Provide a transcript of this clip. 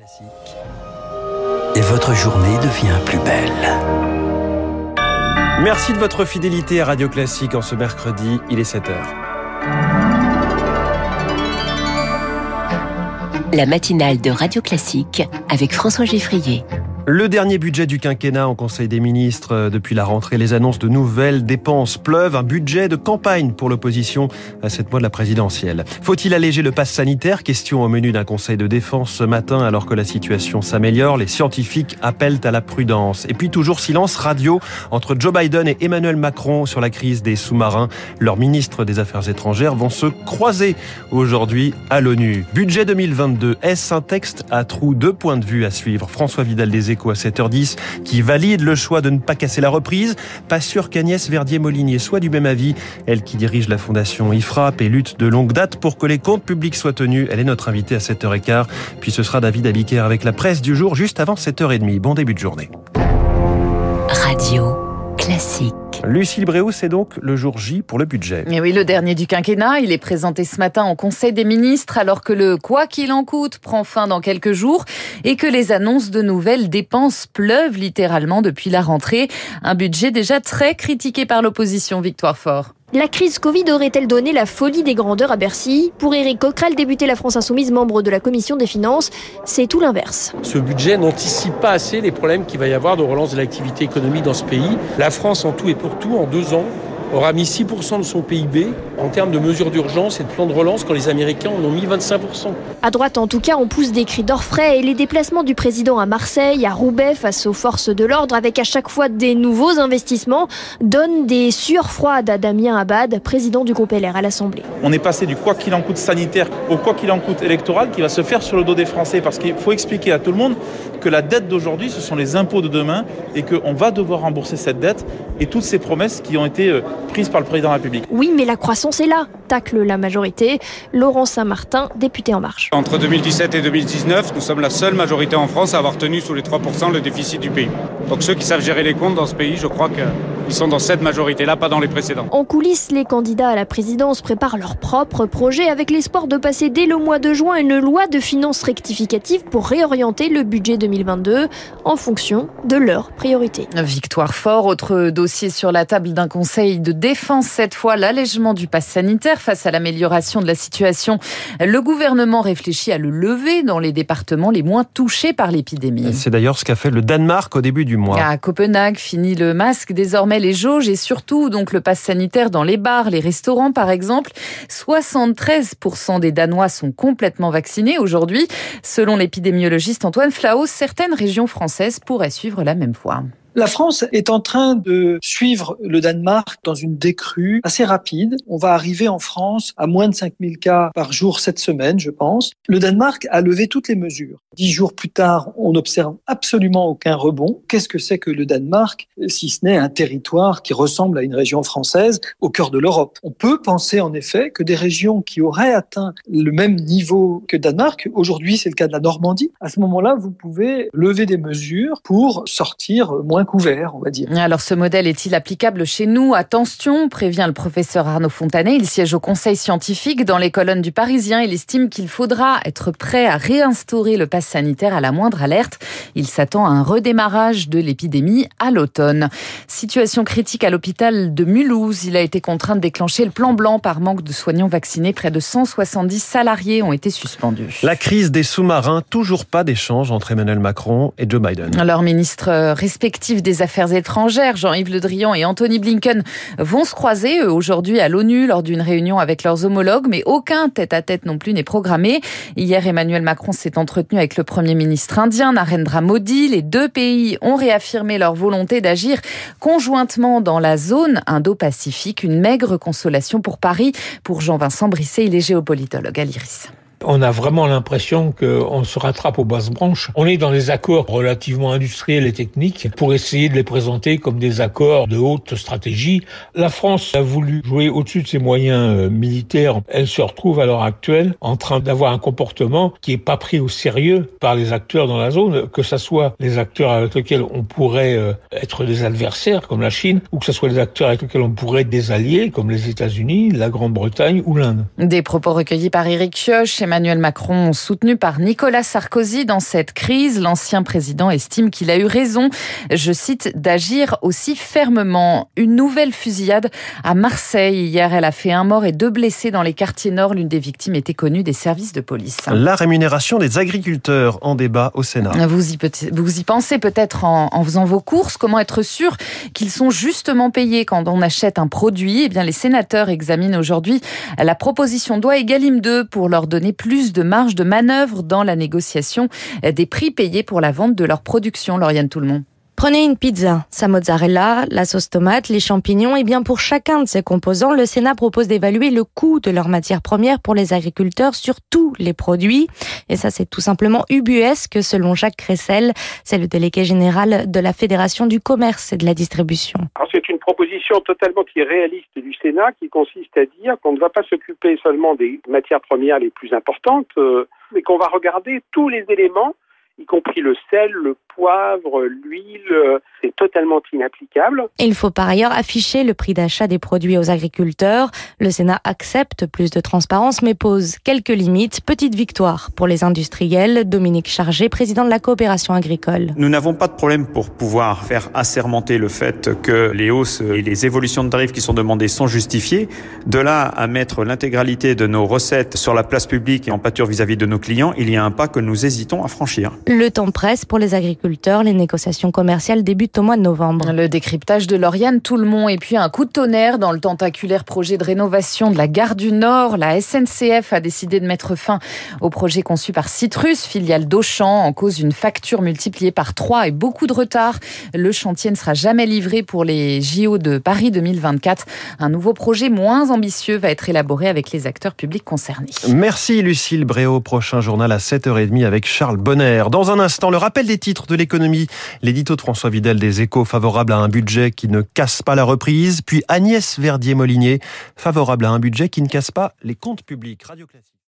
Classique. Et votre journée devient plus belle. Merci de votre fidélité à Radio Classique en ce mercredi, il est 7h. La matinale de Radio Classique avec François Geffrier. Le dernier budget du quinquennat en Conseil des ministres euh, depuis la rentrée, les annonces de nouvelles dépenses pleuvent, un budget de campagne pour l'opposition à cette mois de la présidentielle. Faut-il alléger le pass sanitaire? Question au menu d'un Conseil de défense ce matin alors que la situation s'améliore. Les scientifiques appellent à la prudence. Et puis toujours silence radio entre Joe Biden et Emmanuel Macron sur la crise des sous-marins. Leurs ministres des Affaires étrangères vont se croiser aujourd'hui à l'ONU. Budget 2022, est-ce un texte à trous? Deux points de vue à suivre. François Vidal des à 7h10 qui valide le choix de ne pas casser la reprise. Pas sûr qu'Agnès Verdier-Molinier soit du même avis. Elle qui dirige la fondation IFRAP et lutte de longue date pour que les comptes publics soient tenus. Elle est notre invitée à 7h15. Puis ce sera David Abiker avec la presse du jour juste avant 7h30. Bon début de journée. Radio classique. Lucille Bréau, c'est donc le jour J pour le budget. Et oui, le dernier du quinquennat, il est présenté ce matin en Conseil des ministres alors que le quoi qu'il en coûte prend fin dans quelques jours et que les annonces de nouvelles dépenses pleuvent littéralement depuis la rentrée. Un budget déjà très critiqué par l'opposition, Victoire Fort. La crise Covid aurait-elle donné la folie des grandeurs à Bercy Pour Éric Coquerel, débuté La France Insoumise, membre de la Commission des Finances, c'est tout l'inverse. Ce budget n'anticipe pas assez les problèmes qu'il va y avoir de relance de l'activité économique dans ce pays. La France, en tout et pour tout, en deux ans, aura mis 6% de son PIB en termes de mesures d'urgence et de plans de relance quand les Américains en ont mis 25%. À droite, en tout cas, on pousse des cris d'orfraie et les déplacements du président à Marseille, à Roubaix, face aux forces de l'ordre, avec à chaque fois des nouveaux investissements, donnent des sueurs froides à Damien Abad, président du groupe LR à l'Assemblée. On est passé du quoi qu'il en coûte sanitaire au quoi qu'il en coûte électoral qui va se faire sur le dos des Français parce qu'il faut expliquer à tout le monde que la dette d'aujourd'hui, ce sont les impôts de demain et qu'on va devoir rembourser cette dette et toutes ces promesses qui ont été prises par le président de la République. Oui, mais la croissance est là, tacle la majorité. Laurent Saint-Martin, député En Marche. Entre 2017 et 2019, nous sommes la seule majorité en France à avoir tenu sous les 3% le déficit du pays. Donc ceux qui savent gérer les comptes dans ce pays, je crois qu'ils sont dans cette majorité-là, pas dans les précédents. En coulisses, les candidats à la présidence préparent leur propre projet avec l'espoir de passer dès le mois de juin une loi de finances rectificative pour réorienter le budget 2022 en fonction de leurs priorités. Victoire fort, autre dossier sur la table d'un conseil de défense, cette fois l'allègement du pass sanitaire face à l'amélioration de la situation. Le gouvernement réfléchit à le lever dans les départements les moins touchés par l'épidémie. C'est d'ailleurs ce qu'a fait le Danemark au début du mois. À Copenhague, fini le masque, désormais les jauges et surtout donc le pass sanitaire dans les bars, les restaurants par exemple. 73% des Danois sont complètement vaccinés aujourd'hui. Selon l'épidémiologiste Antoine Flahaut, certaines régions françaises pourraient suivre la même voie. La France est en train de suivre le Danemark dans une décrue assez rapide. On va arriver en France à moins de 5000 cas par jour cette semaine, je pense. Le Danemark a levé toutes les mesures. Dix jours plus tard, on n'observe absolument aucun rebond. Qu'est-ce que c'est que le Danemark, si ce n'est un territoire qui ressemble à une région française au cœur de l'Europe? On peut penser en effet que des régions qui auraient atteint le même niveau que Danemark, aujourd'hui c'est le cas de la Normandie, à ce moment-là, vous pouvez lever des mesures pour sortir moins couvert, on va dire. Alors ce modèle est-il applicable chez nous? Attention, prévient le professeur Arnaud Fontanet. Il siège au conseil scientifique dans les colonnes du Parisien. Il estime qu'il faudra être prêt à réinstaurer le pass sanitaire à la moindre alerte. Il s'attend à un redémarrage de l'épidémie à l'automne. Situation critique à l'hôpital de Mulhouse. Il a été contraint de déclencher le plan blanc par manque de soignants vaccinés. Près de 170 salariés ont été suspendus. La crise des sous-marins, toujours pas d'échange entre Emmanuel Macron et Joe Biden. Leurs ministres respectifs des Affaires étrangères, Jean-Yves Le Drian et Anthony Blinken, vont se croiser aujourd'hui à l'ONU lors d'une réunion avec leurs homologues, mais aucun tête-à-tête non plus n'est programmé. Hier, Emmanuel Macron s'est entretenu avec le Premier ministre indien, Narendra Modi. Les deux pays ont réaffirmé leur volonté d'agir conjointement dans la zone Indo-Pacifique. Une maigre consolation pour Paris. Pour Jean-Vincent Brisset, il est géopolitologue à l'IRIS. On a vraiment l'impression qu'on se rattrape aux basses branches. On est dans des accords relativement industriels et techniques pour essayer de les présenter comme des accords de haute stratégie. La France a voulu jouer au-dessus de ses moyens euh, militaires. Elle se retrouve à l'heure actuelle en train d'avoir un comportement qui est pas pris au sérieux par les acteurs dans la zone, que ce soit les acteurs avec lesquels on pourrait euh, être des adversaires comme la Chine, ou que ce soit les acteurs avec lesquels on pourrait être des alliés comme les États-Unis, la Grande-Bretagne ou l'Inde. Des propos recueillis par Eric Emmanuel Macron, soutenu par Nicolas Sarkozy dans cette crise. L'ancien président estime qu'il a eu raison, je cite, d'agir aussi fermement. Une nouvelle fusillade à Marseille. Hier, elle a fait un mort et deux blessés dans les quartiers nord. L'une des victimes était connue des services de police. La rémunération des agriculteurs en débat au Sénat. Vous y, vous y pensez peut-être en, en faisant vos courses. Comment être sûr qu'ils sont justement payés quand on achète un produit? Eh bien, les sénateurs examinent aujourd'hui la proposition doit Egalim 2 pour leur donner plus de marge de manœuvre dans la négociation des prix payés pour la vente de leur production. Lauriane Tout-le-Monde. Prenez une pizza, sa mozzarella, la sauce tomate, les champignons, et bien pour chacun de ces composants, le Sénat propose d'évaluer le coût de leurs matières premières pour les agriculteurs sur tous les produits. Et ça, c'est tout simplement ubuesque, selon Jacques Cressel, c'est le délégué général de la Fédération du commerce et de la distribution. C'est une proposition totalement irréaliste du Sénat qui consiste à dire qu'on ne va pas s'occuper seulement des matières premières les plus importantes, euh, mais qu'on va regarder tous les éléments y compris le sel, le poivre, l'huile, c'est totalement inapplicable. Il faut par ailleurs afficher le prix d'achat des produits aux agriculteurs. Le Sénat accepte plus de transparence mais pose quelques limites. Petite victoire pour les industriels. Dominique Chargé, président de la coopération agricole. Nous n'avons pas de problème pour pouvoir faire assermenter le fait que les hausses et les évolutions de tarifs qui sont demandées sont justifiées. De là à mettre l'intégralité de nos recettes sur la place publique et en pâture vis-à-vis de nos clients, il y a un pas que nous hésitons à franchir. Le temps presse pour les agriculteurs. Les négociations commerciales débutent au mois de novembre. Le décryptage de Lauriane Tout-le-Monde et puis un coup de tonnerre dans le tentaculaire projet de rénovation de la gare du Nord. La SNCF a décidé de mettre fin au projet conçu par Citrus, filiale d'Auchan, en cause d'une facture multipliée par trois et beaucoup de retard. Le chantier ne sera jamais livré pour les JO de Paris 2024. Un nouveau projet moins ambitieux va être élaboré avec les acteurs publics concernés. Merci Lucille Bréau. Prochain journal à 7h30 avec Charles Bonner. Dans un instant, le rappel des titres de l'économie. L'édito de François Vidal des Échos favorable à un budget qui ne casse pas la reprise. Puis Agnès Verdier-Molinier favorable à un budget qui ne casse pas les comptes publics. Radio Classique.